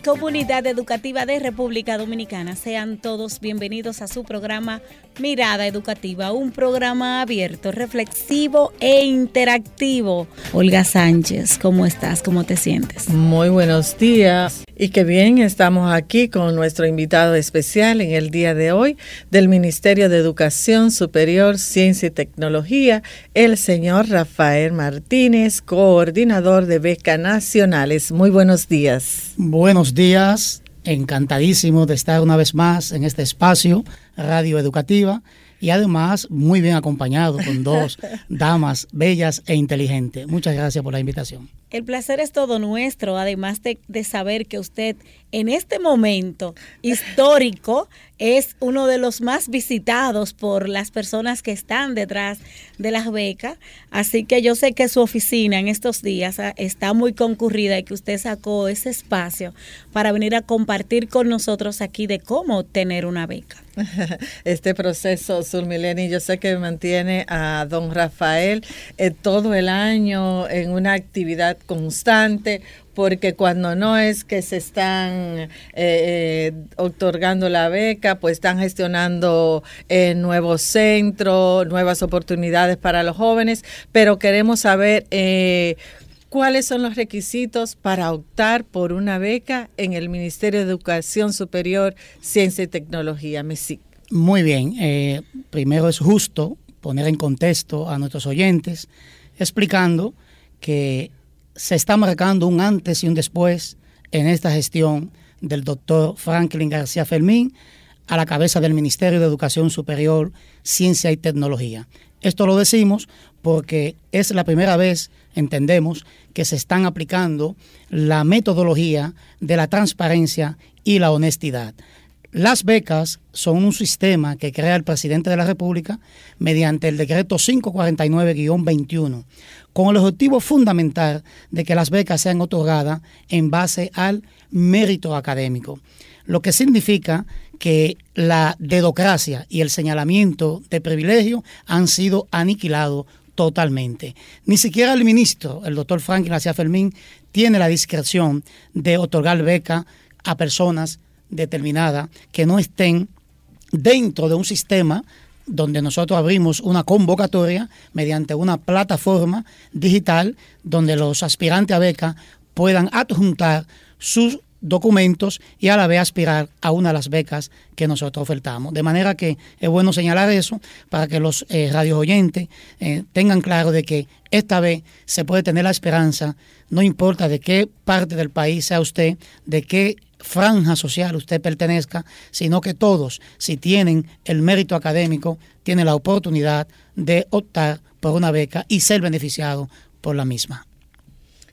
comunidad educativa de República Dominicana. Sean todos bienvenidos a su programa Mirada Educativa, un programa abierto, reflexivo e interactivo. Olga Sánchez, ¿cómo estás? ¿Cómo te sientes? Muy buenos días. Y qué bien, estamos aquí con nuestro invitado especial en el día de hoy del Ministerio de Educación Superior, Ciencia y Tecnología, el señor Rafael Martínez, coordinador de becas nacionales. Muy buenos días. Buenos días, encantadísimo de estar una vez más en este espacio radio educativa y además muy bien acompañado con dos damas bellas e inteligentes. Muchas gracias por la invitación. El placer es todo nuestro, además de, de, saber que usted en este momento histórico es uno de los más visitados por las personas que están detrás de las becas. Así que yo sé que su oficina en estos días ah, está muy concurrida y que usted sacó ese espacio para venir a compartir con nosotros aquí de cómo obtener una beca. Este proceso, Surmileni, yo sé que mantiene a don Rafael eh, todo el año en una actividad constante, porque cuando no es que se están eh, eh, otorgando la beca, pues están gestionando nuevos centros, nuevas oportunidades para los jóvenes, pero queremos saber cuáles son los requisitos para optar por una beca en el Ministerio de Educación Superior, Ciencia y Tecnología, MESIC. Muy bien, primero es justo poner en contexto a nuestros oyentes, explicando que se está marcando un antes y un después en esta gestión del doctor Franklin García Fermín a la cabeza del Ministerio de Educación Superior, Ciencia y Tecnología. Esto lo decimos porque es la primera vez, entendemos, que se están aplicando la metodología de la transparencia y la honestidad. Las becas son un sistema que crea el presidente de la República mediante el decreto 549-21, con el objetivo fundamental de que las becas sean otorgadas en base al mérito académico, lo que significa que la dedocracia y el señalamiento de privilegio han sido aniquilados totalmente. Ni siquiera el ministro, el doctor Franklin García Fermín, tiene la discreción de otorgar beca a personas determinada que no estén dentro de un sistema donde nosotros abrimos una convocatoria mediante una plataforma digital donde los aspirantes a beca puedan adjuntar sus documentos y a la vez aspirar a una de las becas que nosotros ofertamos. De manera que es bueno señalar eso para que los eh, radios oyentes eh, tengan claro de que esta vez se puede tener la esperanza, no importa de qué parte del país sea usted, de qué franja social usted pertenezca, sino que todos, si tienen el mérito académico, tienen la oportunidad de optar por una beca y ser beneficiado por la misma.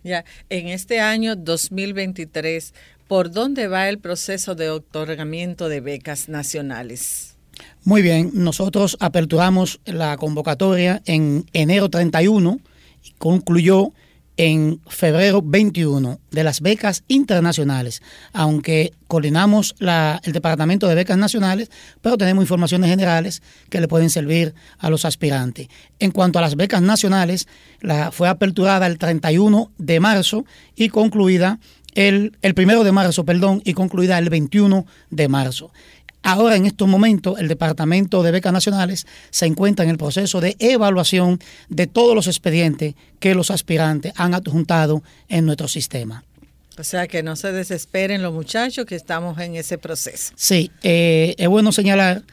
Ya, en este año 2023, ¿por dónde va el proceso de otorgamiento de becas nacionales? Muy bien, nosotros aperturamos la convocatoria en enero 31 y concluyó en febrero 21 de las becas internacionales, aunque coordinamos el Departamento de Becas Nacionales, pero tenemos informaciones generales que le pueden servir a los aspirantes. En cuanto a las becas nacionales, la, fue aperturada el 31 de marzo y concluida el, el primero de marzo, perdón, y concluida el 21 de marzo. Ahora, en estos momentos, el Departamento de Becas Nacionales se encuentra en el proceso de evaluación de todos los expedientes que los aspirantes han adjuntado en nuestro sistema. O sea, que no se desesperen los muchachos que estamos en ese proceso. Sí, eh, es bueno señalar,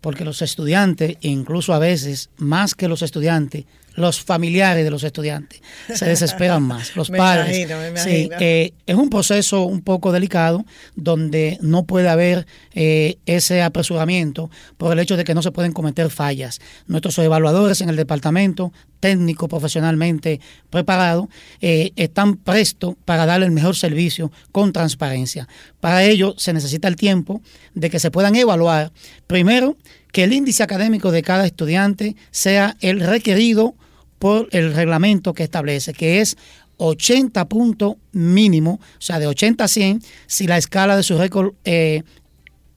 porque los estudiantes, incluso a veces más que los estudiantes, los familiares de los estudiantes se desesperan más, los padres. Sí, eh, es un proceso un poco delicado donde no puede haber eh, ese apresuramiento por el hecho de que no se pueden cometer fallas. Nuestros evaluadores en el departamento, técnico profesionalmente preparado, eh, están prestos para darle el mejor servicio con transparencia. Para ello se necesita el tiempo de que se puedan evaluar, primero, que el índice académico de cada estudiante sea el requerido por el reglamento que establece, que es 80 puntos mínimo, o sea, de 80 a 100, si la escala de su récord eh,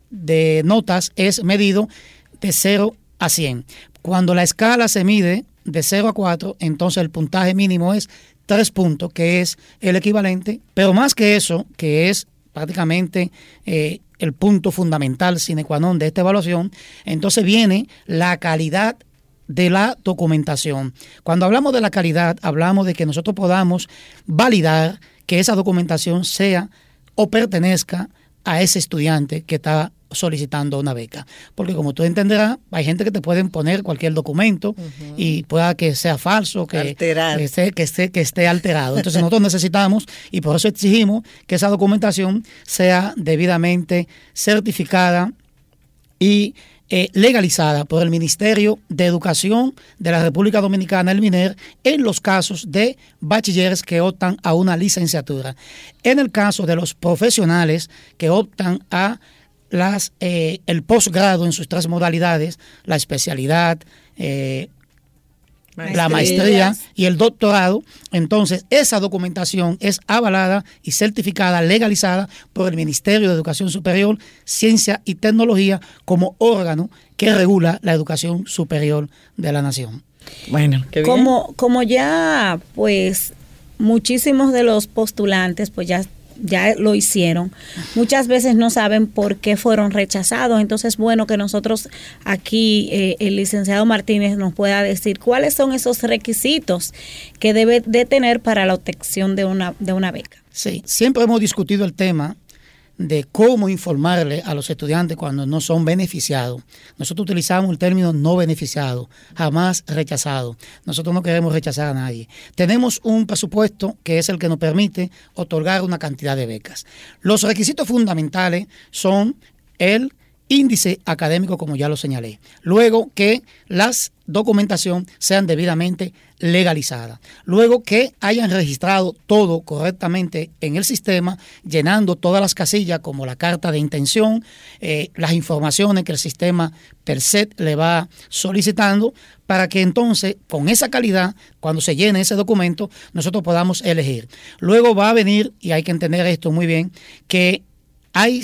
de notas es medido de 0 a 100. Cuando la escala se mide de 0 a 4, entonces el puntaje mínimo es 3 puntos, que es el equivalente, pero más que eso, que es prácticamente eh, el punto fundamental sine qua non de esta evaluación, entonces viene la calidad de la documentación. Cuando hablamos de la calidad, hablamos de que nosotros podamos validar que esa documentación sea o pertenezca a ese estudiante que está solicitando una beca. Porque como tú entenderás, hay gente que te pueden poner cualquier documento y pueda que sea falso, que, que, esté, que, esté, que esté alterado. Entonces nosotros necesitamos y por eso exigimos que esa documentación sea debidamente certificada y eh, legalizada por el Ministerio de Educación de la República Dominicana, el MINER, en los casos de bachilleres que optan a una licenciatura. En el caso de los profesionales que optan a las, eh, el posgrado en sus tres modalidades, la especialidad, eh, la maestría. y el doctorado, entonces esa documentación es avalada y certificada, legalizada por el Ministerio de Educación Superior, Ciencia y Tecnología como órgano que regula la educación superior de la nación. Bueno, Como, como ya pues muchísimos de los postulantes pues ya ya lo hicieron, muchas veces no saben por qué fueron rechazados. Entonces, bueno, que nosotros aquí, eh, el licenciado Martínez nos pueda decir cuáles son esos requisitos que debe de tener para la obtención de una, de una beca. Sí, siempre hemos discutido el tema de cómo informarle a los estudiantes cuando no son beneficiados. Nosotros utilizamos el término no beneficiado, jamás rechazado. Nosotros no queremos rechazar a nadie. Tenemos un presupuesto que es el que nos permite otorgar una cantidad de becas. Los requisitos fundamentales son el índice académico, como ya lo señalé. Luego que las documentación sean debidamente legalizadas. Luego que hayan registrado todo correctamente en el sistema, llenando todas las casillas como la carta de intención, eh, las informaciones que el sistema per se le va solicitando, para que entonces con esa calidad, cuando se llene ese documento, nosotros podamos elegir. Luego va a venir, y hay que entender esto muy bien, que hay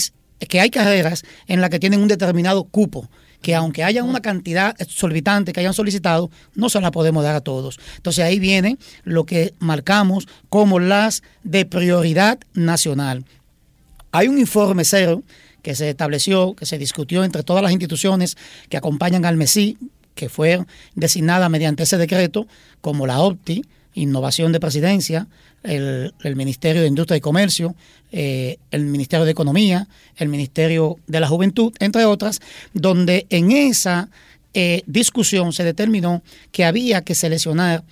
que hay carreras en las que tienen un determinado cupo que aunque haya una cantidad exorbitante que hayan solicitado, no se la podemos dar a todos. Entonces ahí viene lo que marcamos como las de prioridad nacional. Hay un informe cero que se estableció, que se discutió entre todas las instituciones que acompañan al MESI, que fue designada mediante ese decreto, como la OPTI, Innovación de Presidencia, el, Ministerio de Industria y Comercio, eh, el Ministerio de Economía, el Ministerio de la Juventud, entre otras, donde en esa eh, discusión se determinó que había que seleccionar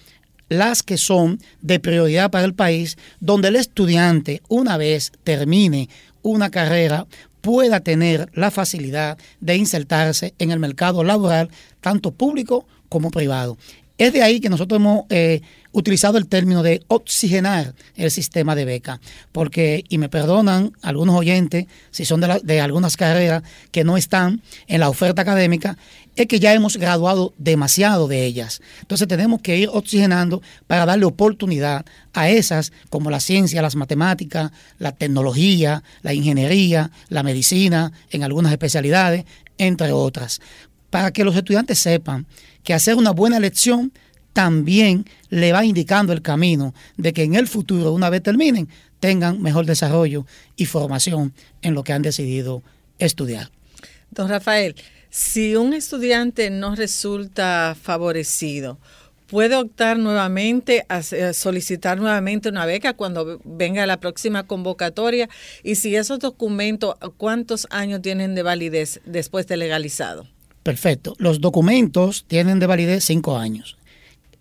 las que son de prioridad para el país, donde el estudiante, una vez termine una carrera, pueda tener la facilidad de insertarse en el mercado laboral, tanto público como privado. Es de ahí que nosotros hemos eh, utilizado el término de oxigenar el sistema de beca, porque, y me perdonan algunos oyentes, si son de, algunas carreras que no están en la oferta académica, es que ya hemos graduado demasiado de ellas. Entonces tenemos que ir oxigenando para darle oportunidad a esas como la ciencia, las matemáticas, la tecnología, la ingeniería, la medicina, en algunas especialidades, entre otras, para que los estudiantes sepan que hacer una buena elección también le va indicando el camino de que en el futuro, una vez terminen, tengan mejor desarrollo y formación en lo que han decidido estudiar. Don Rafael, si un estudiante no resulta favorecido, puede optar nuevamente a solicitar nuevamente una beca cuando venga la próxima convocatoria y si esos documentos, ¿cuántos años tienen de validez después de legalizado? Perfecto. Los documentos tienen de validez cinco años.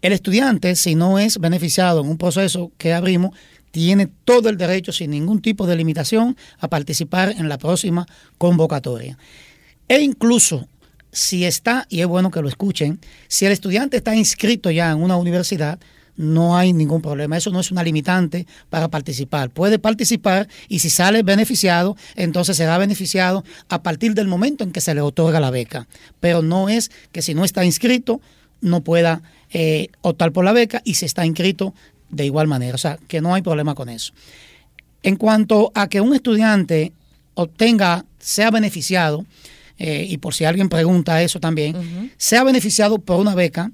El estudiante, si no es beneficiado en un proceso que abrimos, tiene todo el derecho, sin ningún tipo de limitación, a participar en la próxima convocatoria. E incluso si está, y es bueno que lo escuchen, si el estudiante está inscrito ya en una universidad, no hay ningún problema. Eso no es una limitante para participar. Puede participar y si sale beneficiado, entonces será beneficiado a partir del momento en que se le otorga la beca. Pero no es que si no está inscrito, no pueda eh, optar por la beca y se está inscrito de igual manera. O sea, que no hay problema con eso. En cuanto a que un estudiante obtenga, sea beneficiado, eh, y por si alguien pregunta eso también, sea beneficiado por una beca,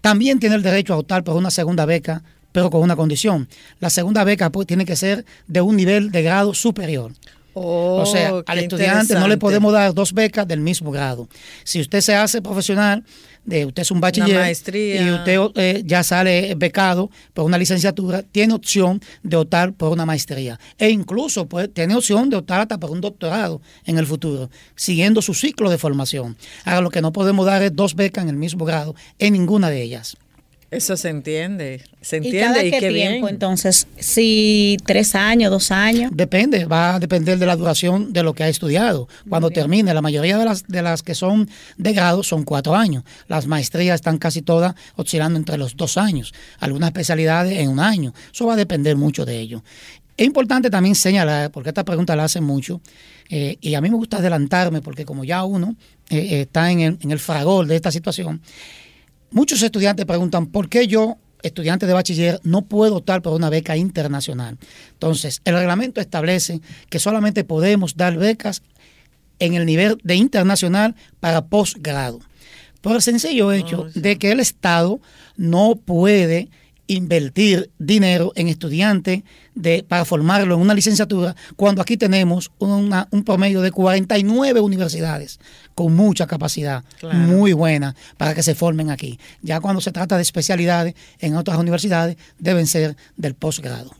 también tiene el derecho a optar por una segunda beca, pero con una condición. La segunda beca pues, tiene que ser de un nivel de grado superior. O sea, Oh, al estudiante no le podemos dar dos becas del mismo grado. Si usted se hace profesional, de usted es un bachiller maestría. y usted eh, ya sale becado por una licenciatura, tiene opción de optar por una maestría. E incluso pues, tiene opción de optar hasta por un doctorado en el futuro, siguiendo su ciclo de formación. Ahora, lo que no podemos dar es dos becas en el mismo grado, en ninguna de ellas. Eso se entiende, se ¿Y entiende cada y, qué qué tiempo bien. entonces? Si tres años, dos años. Depende, va a depender de la duración de lo que ha estudiado. Cuando termine, la mayoría de las, de las que son de grado son cuatro años. Las maestrías están casi todas oscilando entre los dos años. Algunas especialidades en un año. Eso va a depender mucho de ello. Es importante también señalar, porque esta pregunta la hacen mucho, eh, y a mí me gusta adelantarme, porque como ya uno eh, eh, está en el, en el fragor de esta situación, Muchos estudiantes preguntan por qué yo, estudiante de bachiller, no puedo optar por una beca internacional. Entonces, el reglamento establece que solamente podemos dar becas en el nivel de internacional para posgrado. Por el sencillo hecho de que el Estado no puede invertir dinero en estudiantes de, para formarlo en una licenciatura, cuando aquí tenemos una- un promedio de 49 universidades con mucha capacidad, Claro. muy buena, para que se formen aquí. Ya cuando se trata de especialidades en otras universidades, deben ser del posgrado.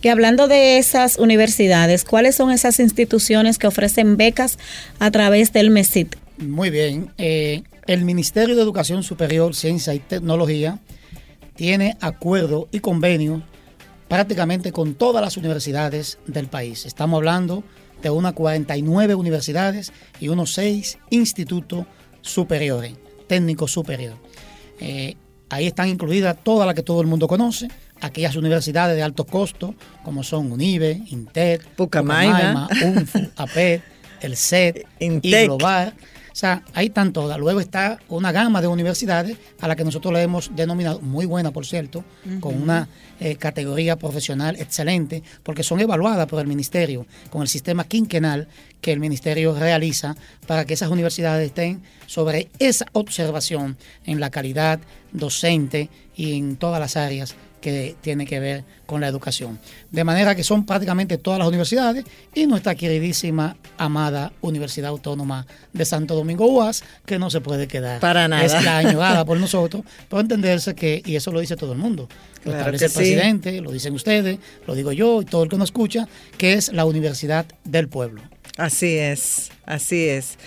Y hablando de esas universidades, ¿cuáles son esas instituciones que ofrecen becas a través del MESIT? Muy bien. Eh, el Ministerio de Educación Superior, Ciencia y Tecnología tiene acuerdo y convenio prácticamente con todas las universidades del país. Estamos hablando de unas 49 universidades y unos 6 institutos superiores, técnicos superiores. Eh, ahí están incluidas todas las que todo el mundo conoce, aquellas universidades de alto costo, como son UNIBE, INTEC, Pucamaima. UNFU, APED, el CET, Intec. y Global. O sea, ahí están todas. Luego está una gama de universidades a la que nosotros le hemos denominado, muy buena por cierto, con una eh, categoría profesional excelente, porque son evaluadas por el ministerio con el sistema quinquenal que el ministerio realiza para que esas universidades estén sobre esa observación en la calidad docente y en todas las áreas que tiene que ver con la educación. De manera que son prácticamente todas las universidades y nuestra queridísima, amada Universidad Autónoma de Santo Domingo UAS, que no se puede quedar. Para nada. Es la añorada por nosotros, por entenderse que, y eso lo dice todo el mundo, lo Claro establece el sí. presidente, lo dicen ustedes, lo digo yo y todo el que nos escucha, que es la Universidad del Pueblo. Así es, así es.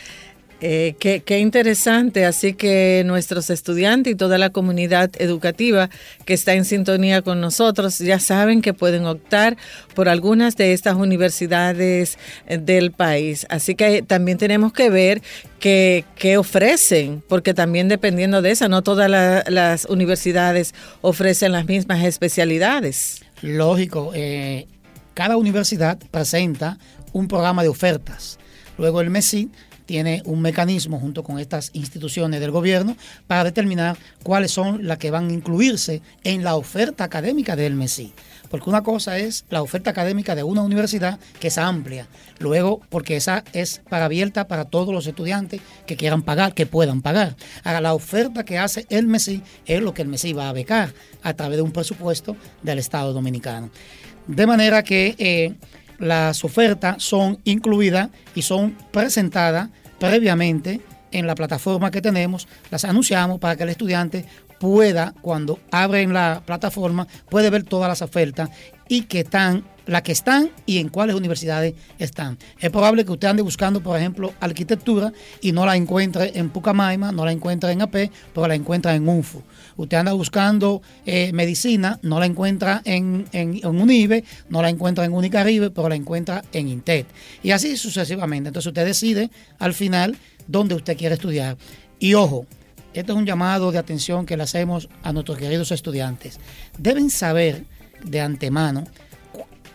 Eh, qué, qué interesante, así que nuestros estudiantes y toda la comunidad educativa que está en sintonía con nosotros ya saben que pueden optar por algunas de estas universidades eh, del país. Así que también tenemos que ver qué, qué ofrecen, porque también dependiendo de esa, no todas la- las universidades ofrecen las mismas especialidades. Lógico, eh, cada universidad presenta un programa de ofertas. Luego el MESI tiene un mecanismo junto con estas instituciones del gobierno para determinar cuáles son las que van a incluirse en la oferta académica del MESI. Porque una cosa es la oferta académica de una universidad que es amplia. Luego, porque esa es para abierta para todos los estudiantes que quieran pagar, que puedan pagar. Ahora, la oferta que hace el MESI es lo que el MESI va a becar a través de un presupuesto del Estado Dominicano. De manera que eh, las ofertas son incluidas y son presentadas previamente en la plataforma que tenemos, las anunciamos para que el estudiante pueda, cuando abren la plataforma, puede ver todas las ofertas y que están, las que están y en cuáles universidades están. Es probable que usted ande buscando, por ejemplo, arquitectura y no la encuentre en Pucamaima, no la encuentre en AP, pero la encuentra en UNFU. Usted anda buscando eh, medicina, no la encuentra en, en, UNIBE, no la encuentra en Unicaribe, pero la encuentra en INTET. Y así sucesivamente. Entonces usted decide al final dónde usted quiere estudiar. Y ojo, este es un llamado de atención que le hacemos a nuestros queridos estudiantes. Deben saber de antemano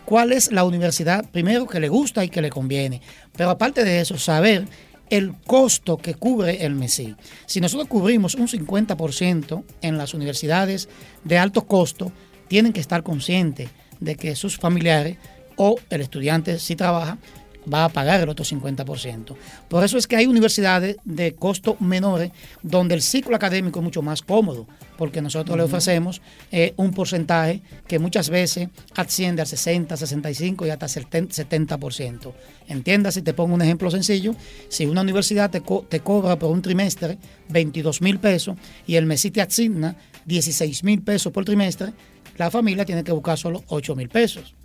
cuál es la universidad, primero, que le gusta y que le conviene. Pero aparte de eso, saber el costo que cubre el MESI. Si nosotros cubrimos un 50% en las universidades de alto costo, tienen que estar conscientes de que sus familiares o el estudiante si trabaja va a pagar el otro 50%. Por eso es que hay universidades de costo menores donde el ciclo académico es mucho más cómodo, porque nosotros le ofrecemos eh, un porcentaje que muchas veces asciende al 60, 65 y hasta 70%. Entiendas, si te pongo un ejemplo sencillo, si una universidad te, te cobra por un trimestre 22 mil pesos y el MESI te asigna 16 mil pesos por trimestre, la familia tiene que buscar solo 8 mil pesos.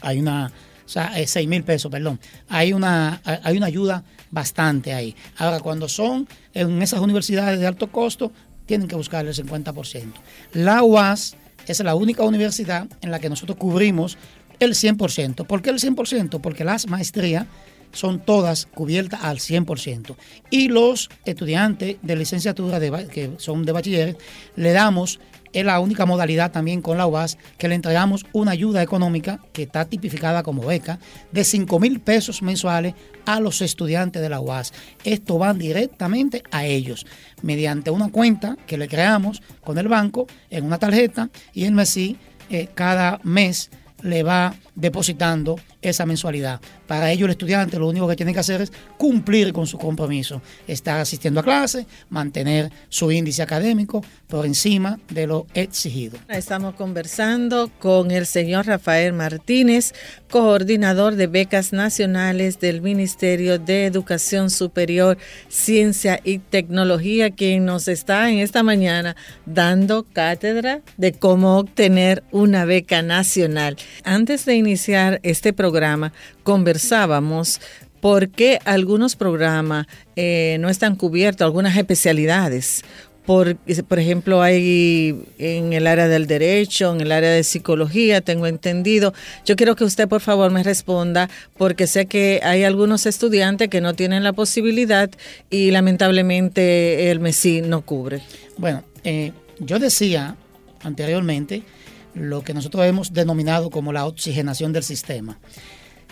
Hay una o sea, 6 eh, mil pesos, perdón. Hay una, hay una ayuda bastante ahí. Ahora, cuando son en esas universidades de alto costo, tienen que buscar el 50%. La UAS es la única universidad en la que nosotros cubrimos el 100%. ¿Por qué el 100%? Porque las maestrías son todas cubiertas al 100%. Y los estudiantes de licenciatura que son de bachiller, le damos es la única modalidad también con la UAS que le entregamos una ayuda económica que está tipificada como beca de 5 mil pesos mensuales a los estudiantes de la UAS. Esto va directamente a ellos mediante una cuenta que le creamos con el banco en una tarjeta y el MESI eh, cada mes le va depositando esa mensualidad. Para ello el estudiante lo único que tiene que hacer es cumplir con su compromiso, estar asistiendo a clase, mantener su índice académico por encima de lo exigido. Estamos conversando con el señor Rafael Martínez, coordinador de becas nacionales del Ministerio de Educación Superior, Ciencia y Tecnología, quien nos está en esta mañana dando cátedra de cómo obtener una beca nacional. Antes de iniciar este programa, conversábamos por qué algunos programas eh, no están cubiertos, algunas especialidades. Por, ejemplo, hay en el área del derecho, en el área de psicología, tengo entendido. Yo quiero que usted, por favor, me responda, porque sé que hay algunos estudiantes que no tienen la posibilidad y lamentablemente el MESI no cubre. Bueno, eh, yo decía anteriormente lo que nosotros hemos denominado como la oxigenación del sistema.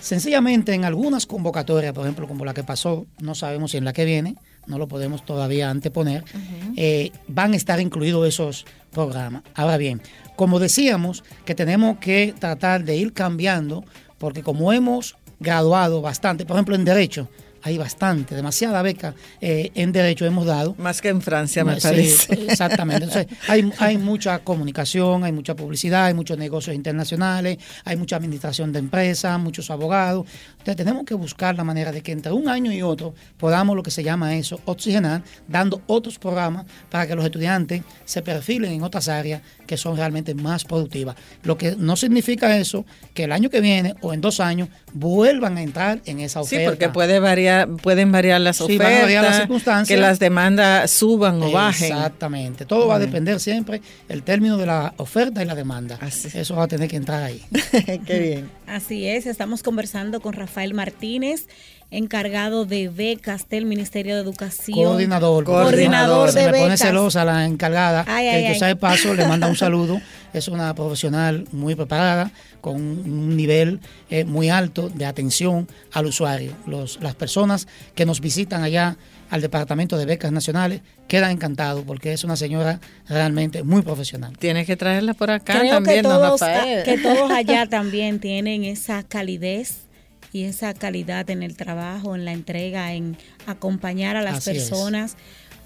Sencillamente en algunas convocatorias, por ejemplo, como la que pasó, no sabemos si en la que viene, no lo podemos todavía anteponer, eh, van a estar incluidos esos programas. Ahora bien, como decíamos, que tenemos que tratar de ir cambiando, porque como hemos graduado bastante, por ejemplo, en derecho, hay bastante, demasiada beca eh, en derecho hemos dado. Más que en Francia, me parece. Exactamente. Entonces, hay, hay mucha comunicación, hay mucha publicidad, hay muchos negocios internacionales, hay mucha administración de empresas, muchos abogados. Entonces, tenemos que buscar la manera de que entre un año y otro podamos lo que se llama eso, oxigenar, dando otros programas para que los estudiantes se perfilen en otras áreas que son realmente más productivas. Lo que no significa eso que el año que viene o en dos años vuelvan a entrar en esa oferta. Sí, porque puede variar, pueden variar las ofertas, las circunstancias. que las demandas suban o bajen. Exactamente. Todo va a depender siempre el término de la oferta y la demanda. Eso va a tener que entrar ahí. Qué bien. Así es, estamos conversando con Rafael Martínez encargado de becas del Ministerio de Educación. Coordinador. Coordinador, de Se me pone celosa la encargada. que yo sabe paso, le manda un saludo. Es una profesional muy preparada, con un nivel eh, muy alto de atención al usuario. Los, las personas que nos visitan allá al Departamento de Becas Nacionales quedan encantados porque es una señora realmente muy profesional. Tienes que traerla por acá Creo también, que todos, que todos allá también tienen esa calidez y esa calidad en el trabajo, en la entrega, en acompañar a las personas,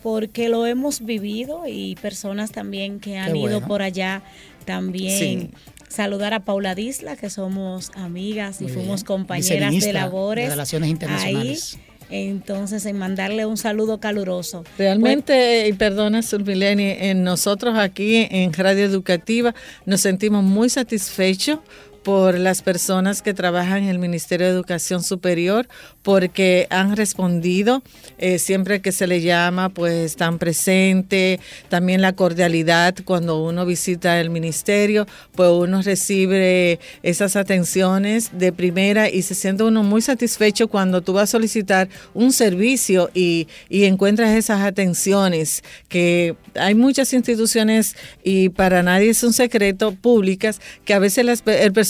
porque lo hemos vivido y personas también que han ido por allá también. Saludar a Paula Disla, que somos amigas y fuimos compañeras de labores. De relaciones internacionales. Entonces, en mandarle un saludo caluroso. Realmente, y perdona, Surmileni, en nosotros aquí en Radio Educativa nos sentimos muy satisfechos por las personas que trabajan en el Ministerio de Educación Superior porque han respondido eh, siempre que se le llama, pues están presentes, también la cordialidad cuando uno visita el ministerio, pues uno recibe esas atenciones de primera y se siente uno muy satisfecho cuando tú vas a solicitar un servicio y, y encuentras esas atenciones que hay muchas instituciones y para nadie es un secreto públicas que a veces el personal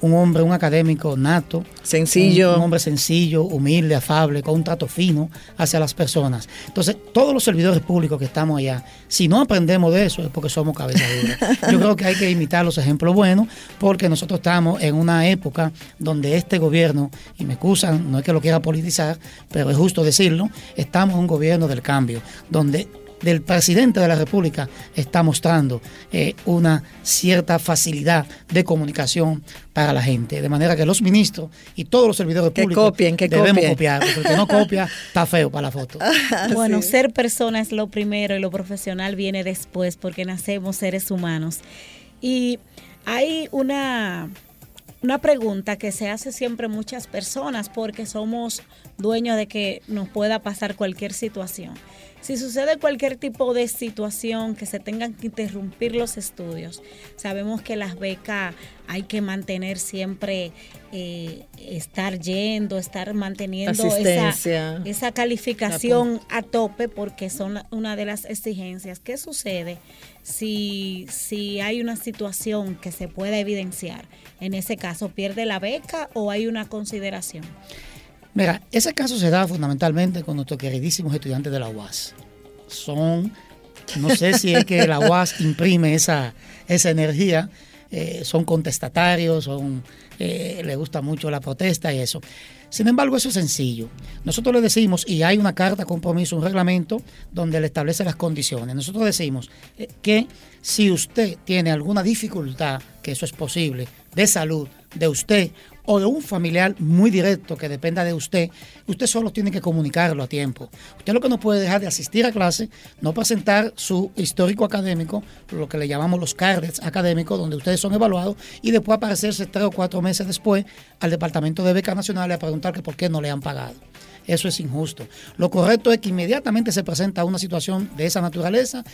un hombre, un académico nato. Sencillo. Un, hombre sencillo, humilde, afable, con un trato fino hacia las personas. Entonces, todos los servidores públicos que estamos allá, si no aprendemos de eso es porque somos cabeza Yo creo que hay que imitar los ejemplos buenos porque nosotros estamos en una época donde este gobierno, y me excusan, no es que lo quiera politizar, pero es justo decirlo, estamos en un gobierno del cambio, donde del presidente de la República está mostrando eh, una cierta facilidad de comunicación para la gente. De manera que los ministros y todos los servidores que públicos copien, que debemos copiar, porque el que no copia está feo para la foto. bueno, ser persona es lo primero y lo profesional viene después porque nacemos seres humanos. Y hay una una pregunta que se hace siempre muchas personas porque somos dueños de que nos pueda pasar cualquier situación. Si sucede cualquier tipo de situación que se tengan que interrumpir los estudios, sabemos que las becas hay que mantener siempre, eh, estar yendo, estar manteniendo esa, esa, calificación a tope porque son una de las exigencias. ¿Qué sucede si, si hay una situación que se pueda evidenciar? En ese caso, ¿pierde la beca o hay una consideración? Mira, ese caso se da fundamentalmente con nuestros queridísimos estudiantes de la UAS. Son, no sé si es que la UAS imprime esa, esa energía, eh, son contestatarios, son, eh, le gusta mucho la protesta y eso. Sin embargo, eso es sencillo. Nosotros le decimos, y hay una carta compromiso, un reglamento, donde le establece las condiciones. Nosotros decimos eh, que si usted tiene alguna dificultad, que eso es posible, de salud, de usted o de un familiar muy directo que dependa de usted, usted solo tiene que comunicarlo a tiempo. Usted lo que no puede dejar de asistir a clase, no presentar su histórico académico, lo que le llamamos los cards académicos, donde ustedes son evaluados, y después aparecerse tres o cuatro meses después al Departamento de Becas Nacionales a preguntar que por qué no le han pagado. Eso es injusto. Lo correcto es que inmediatamente se presenta una situación de esa naturaleza,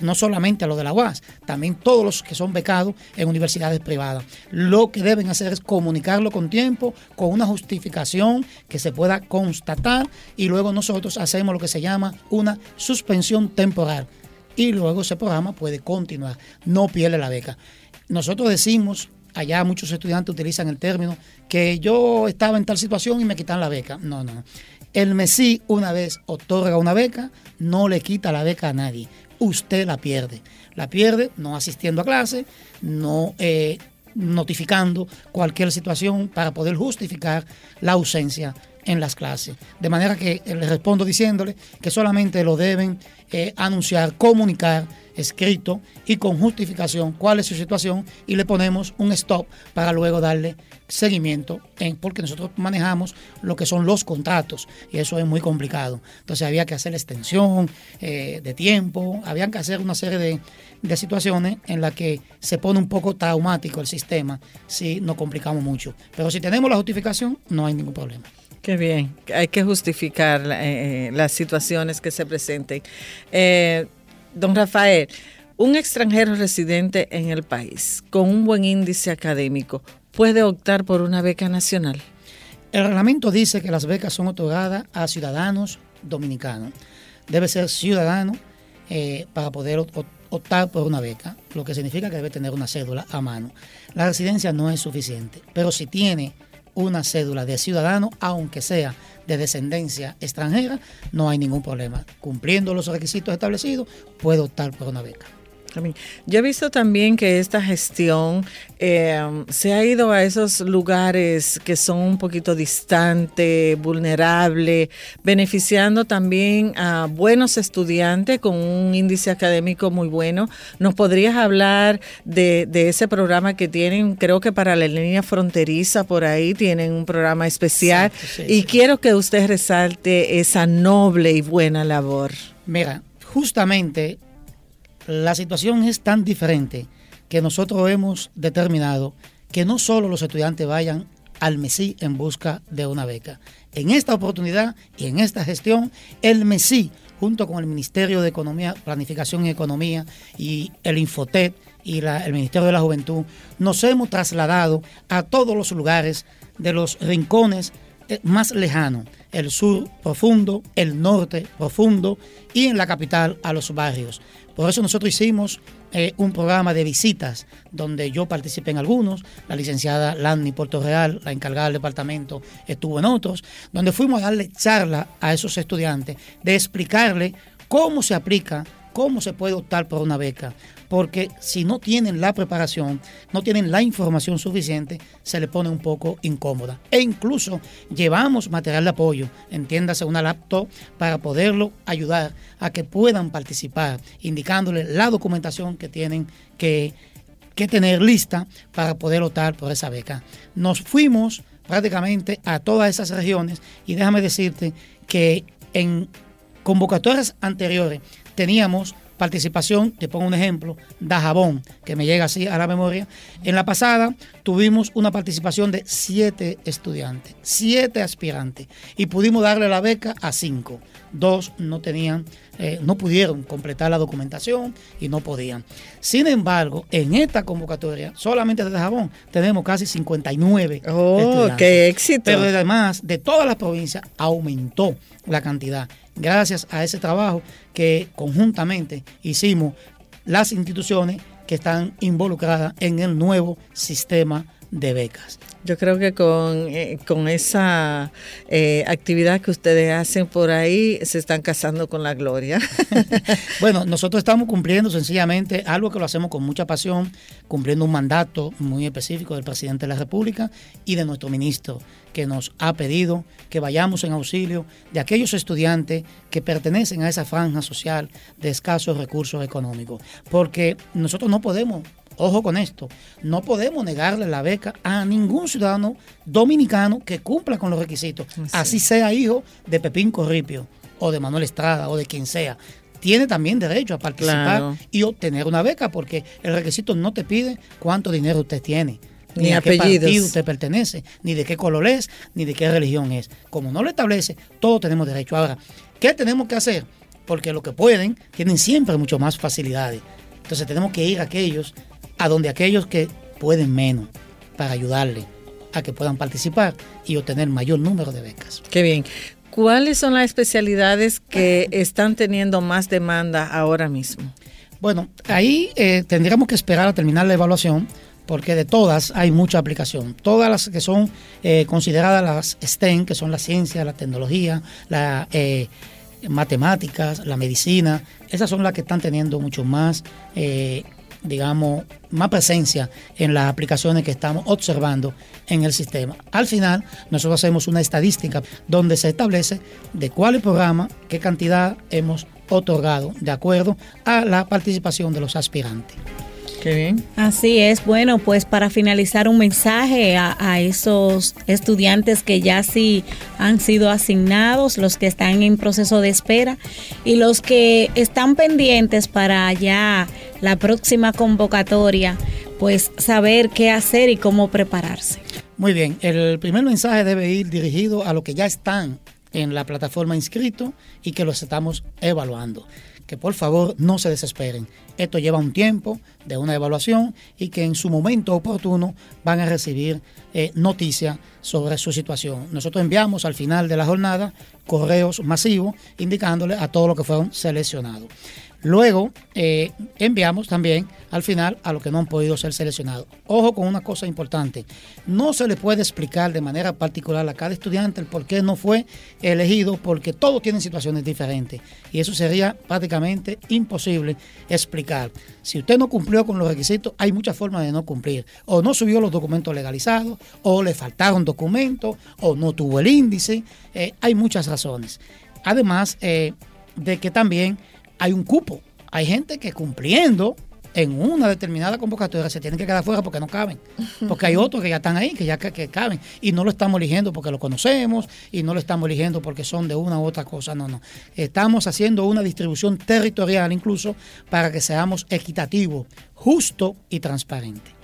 no solamente a los de la UAS, también todos los que son becados en universidades privadas. Lo que deben hacer es comunicarlo con tiempo, con una justificación que se pueda constatar y luego nosotros hacemos lo que se llama una suspensión temporal y luego ese programa puede continuar, no pierde la beca. Nosotros decimos, allá muchos estudiantes utilizan el término, que yo estaba en tal situación y me quitan la beca. No, no. El MESI una vez otorga una beca, no le quita la beca a nadie usted la pierde. La pierde no asistiendo a clase, no eh, notificando cualquier situación para poder justificar la ausencia en las clases. De manera que le respondo diciéndole que solamente lo deben eh, anunciar, comunicar escrito y con justificación cuál es su situación y le ponemos un stop para luego darle seguimiento en, porque nosotros manejamos lo que son los contratos y eso es muy complicado. Entonces había que hacer extensión eh, de tiempo, habían que hacer una serie de, de situaciones en las que se pone un poco traumático el sistema si nos complicamos mucho. Pero si tenemos la justificación, no hay ningún problema. Qué bien, hay que justificar eh, eh, las situaciones que se presenten. Eh, don Rafael, un extranjero residente en el país con un buen índice académico puede optar por una beca nacional. El reglamento dice que las becas son otorgadas a ciudadanos dominicanos. Debe ser ciudadano para poder optar por una beca, lo que significa que debe tener una cédula a mano. La residencia no es suficiente, pero si tiene una cédula de ciudadano, aunque sea de descendencia extranjera, no hay ningún problema. Cumpliendo los requisitos establecidos, puede optar por una beca. Yo he visto también que esta gestión eh, se ha ido a esos lugares que son un poquito distantes, vulnerables, beneficiando también a buenos estudiantes con un índice académico muy bueno. ¿Nos podrías hablar de, ese programa que tienen? Creo que para la línea fronteriza por ahí tienen un programa especial y quiero que usted resalte esa noble y buena labor. Mira, justamente la situación es tan diferente que nosotros hemos determinado que no solo los estudiantes vayan al MESI en busca de una beca. En esta oportunidad y en esta gestión, el MESI junto con el Ministerio de Economía, Planificación y Economía y el Infotet y el Ministerio de la Juventud, nos hemos trasladado a todos los lugares de los rincones eh, más lejanos, el sur profundo, el norte profundo y en la capital a los barrios. Por eso nosotros hicimos eh, un programa de visitas donde yo participé en algunos, la licenciada Lanny Puerto Real, la encargada del departamento, estuvo en otros, donde fuimos a darle charla a esos estudiantes, de explicarle cómo se aplica, cómo se puede optar por una beca, porque si no tienen la preparación, no tienen la información suficiente, se le pone un poco incómoda. E incluso llevamos material de apoyo, entiéndase una laptop, para poderlo ayudar a que puedan participar, indicándole la documentación que tienen que, que tener lista para poder optar por esa beca. Nos fuimos prácticamente a todas esas regiones y déjame decirte que en convocatorias anteriores teníamos participación, te pongo un ejemplo, Dajabón, que me llega así a la memoria. En la pasada tuvimos una participación de siete estudiantes, siete aspirantes, y pudimos darle la beca a cinco. Dos no tenían, eh, no pudieron completar la documentación y no podían. Sin embargo, en esta convocatoria, solamente de Dajabón, tenemos casi 59. ¡Oh, qué éxito! Pero además, de todas las provincias, aumentó la cantidad gracias a ese trabajo que conjuntamente hicimos las instituciones que están involucradas en el nuevo sistema de becas. Yo creo que con, eh, con esa eh, actividad que ustedes hacen por ahí se están casando con la gloria. bueno, nosotros estamos cumpliendo sencillamente algo que lo hacemos con mucha pasión, cumpliendo un mandato muy específico del presidente de la República y de nuestro ministro, que nos ha pedido que vayamos en auxilio de aquellos estudiantes que pertenecen a esa franja social de escasos recursos económicos. Porque nosotros no podemos Ojo con esto, no podemos negarle la beca a ningún ciudadano dominicano que cumpla con los requisitos, así sea hijo de Pepín Corripio o de Manuel Estrada o de quien sea. Tiene también derecho a participar y obtener una beca porque el requisito no te pide cuánto dinero usted tiene ni, a qué partido usted pertenece, ni de qué color es, ni de qué religión es. Como no lo establece, todos tenemos derecho. Ahora, ¿qué tenemos que hacer? Porque los que pueden tienen siempre mucho más facilidades. Entonces tenemos que ir a aquellos a donde aquellos que pueden menos para ayudarle a que puedan participar y obtener mayor número de becas. Qué bien. ¿Cuáles son las especialidades que están teniendo más demanda ahora mismo? Bueno, ahí eh, tendríamos que esperar a terminar la evaluación porque de todas hay mucha aplicación. Todas las que son eh, consideradas las STEM, que son la ciencia, la tecnología, la eh, matemáticas, la medicina, esas son las que están teniendo mucho más digamos, más presencia en las aplicaciones que estamos observando en el sistema. Al final, nosotros hacemos una estadística donde se establece de cuál programa, qué cantidad hemos otorgado de acuerdo a la participación de los aspirantes. Qué bien. Así es. Bueno, pues para finalizar un mensaje a, esos estudiantes que ya sí han sido asignados, los que están en proceso de espera y los que están pendientes para ya la próxima convocatoria, pues saber qué hacer y cómo prepararse. Muy bien, el primer mensaje debe ir dirigido a los que ya están en la plataforma inscrito y que los estamos evaluando que por favor no se desesperen. Esto lleva un tiempo de una evaluación y que en su momento oportuno van a recibir eh, noticias sobre su situación. Nosotros enviamos al final de la jornada correos masivos indicándole a todos los que fueron seleccionados. Luego eh, enviamos también al final a los que no han podido ser seleccionados. Ojo con una cosa importante, no se le puede explicar de manera particular a cada estudiante el por qué no fue elegido, porque todos tienen situaciones diferentes y eso sería prácticamente imposible explicar. Si usted no cumplió con los requisitos, hay muchas formas de no cumplir. O no subió los documentos legalizados, o le faltaron documentos, o no tuvo el índice. Eh, hay muchas razones. Además eh, de que también hay un cupo. Hay gente que cumpliendo en una determinada convocatoria se tienen que quedar fuera porque no caben. Porque hay otros que ya están ahí, que ya que, caben. Y no lo estamos eligiendo porque lo conocemos y no lo estamos eligiendo porque son de una u otra cosa. No, no. Estamos haciendo una distribución territorial incluso para que seamos equitativos, justo y transparente.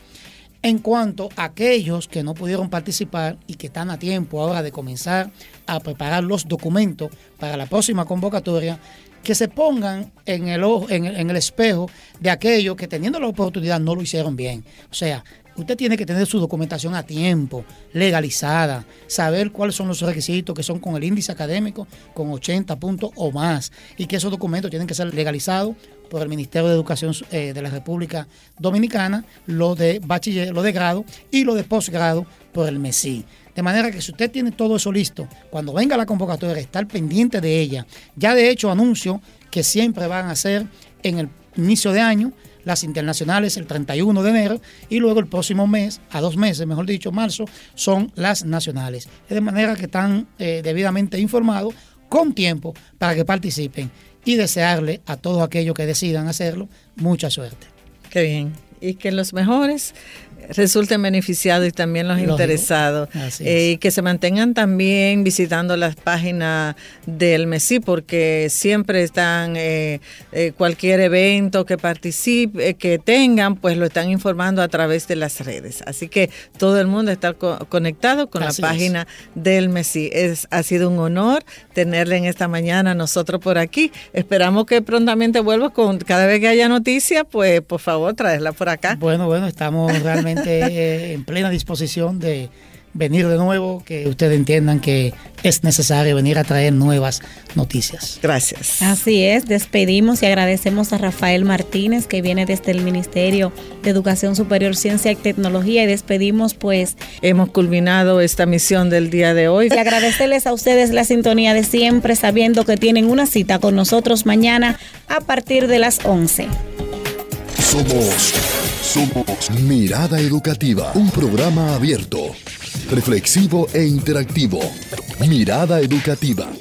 En cuanto a aquellos que no pudieron participar y que están a tiempo ahora de comenzar a preparar los documentos para la próxima convocatoria, que se pongan en el, en, en el espejo de aquellos que teniendo la oportunidad no lo hicieron bien. O sea, usted tiene que tener su documentación a tiempo, legalizada, saber cuáles son los requisitos que son con el índice académico con 80 puntos o más y que esos documentos tienen que ser legalizados por el Ministerio de Educación eh, de la República Dominicana, lo de bachiller, lo de grado y lo de posgrado por el MESI. De manera que si usted tiene todo eso listo, cuando venga la convocatoria, estar pendiente de ella. Ya de hecho anuncio que siempre van a ser en el inicio de año, las internacionales el 31 de enero y luego el próximo mes, a dos meses, mejor dicho, marzo, son las nacionales. De manera que están eh, debidamente informados con tiempo para que participen y desearle a todos aquellos que decidan hacerlo mucha suerte. Qué bien. Y que los mejores resulten beneficiados y también los interesados. Eh, y que se mantengan también visitando las páginas del MESI porque siempre están, eh, eh, cualquier evento que participe, que tengan, pues lo están informando a través de las redes. Así que todo el mundo está conectado con la página del MESI. Es, ha sido un honor tenerle en esta mañana nosotros por aquí. Esperamos que prontamente vuelva con cada vez que haya noticia, pues por favor traerla por acá. Bueno, bueno, estamos realmente en plena disposición de venir de nuevo, que ustedes entiendan que es necesario venir a traer nuevas noticias. Gracias. Así es, despedimos y agradecemos a Rafael Martínez que viene desde el Ministerio de Educación Superior, Ciencia y Tecnología y despedimos pues... Hemos culminado esta misión del día de hoy. Y agradecerles a ustedes la sintonía de siempre, sabiendo que tienen una cita con nosotros mañana a partir de las 11. Somos somos Mirada Educativa, un programa abierto, reflexivo e interactivo. Mirada Educativa.